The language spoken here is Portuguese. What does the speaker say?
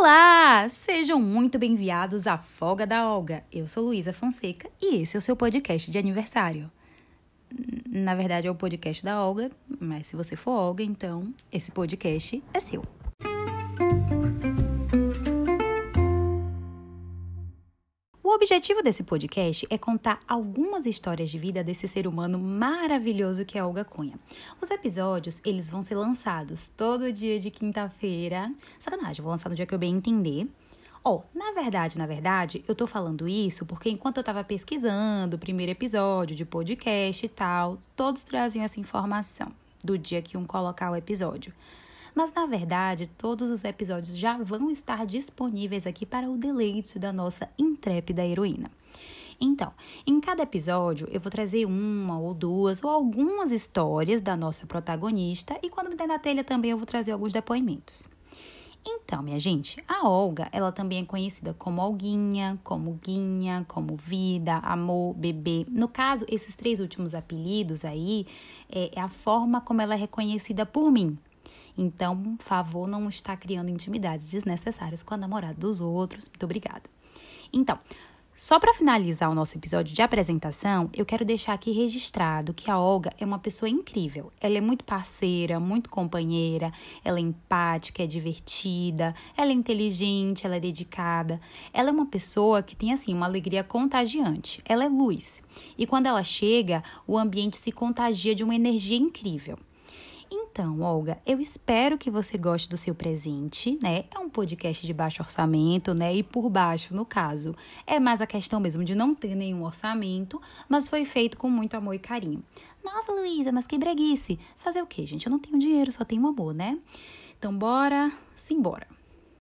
Olá! Sejam muito bem-vindos à Folga da Olga. Eu sou Luísa Fonseca e esse é o seu podcast de aniversário. Na verdade, é o podcast da Olga, mas se você for Olga, então esse podcast é seu. Objetivo desse podcast é contar algumas histórias de vida desse ser humano maravilhoso que é Olga Cunha. Os episódios, eles vão ser lançados todo dia de quinta-feira. Sacanagem, vou lançar no dia que eu bem entender. Oh, na verdade, na verdade, eu tô falando isso porque enquanto eu tava pesquisando o primeiro episódio de podcast e tal, todos traziam essa informação do dia que um colocar o episódio. Mas na verdade, todos os episódios já vão estar disponíveis aqui para o deleite da nossa intrépida heroína. Então, em cada episódio eu vou trazer uma ou duas ou algumas histórias da nossa protagonista e quando me der na telha também eu vou trazer alguns depoimentos. Então, minha gente, a Olga, ela também é conhecida como Olguinha, como Guinha, como Vida, Amor, Bebê. No caso, esses três últimos apelidos aí é, é a forma como ela é reconhecida por mim, então, favor não estar criando intimidades desnecessárias com a namorada dos outros. Muito obrigada. Então, só para finalizar o nosso episódio de apresentação, eu quero deixar aqui registrado que a Olga é uma pessoa incrível. Ela é muito parceira, muito companheira, ela é empática, é divertida, ela é inteligente, ela é dedicada. Ela é uma pessoa que tem assim uma alegria contagiante. Ela é luz. E quando ela chega, o ambiente se contagia de uma energia incrível. Então, Olga, eu espero que você goste do seu presente, né? É um podcast de baixo orçamento, né? E por baixo, no caso, é mais a questão mesmo de não ter nenhum orçamento, mas foi feito com muito amor e carinho. Nossa, Luísa, mas que breguice! Fazer o quê, gente? Eu não tenho dinheiro, só tenho amor, né? Então, bora, simbora!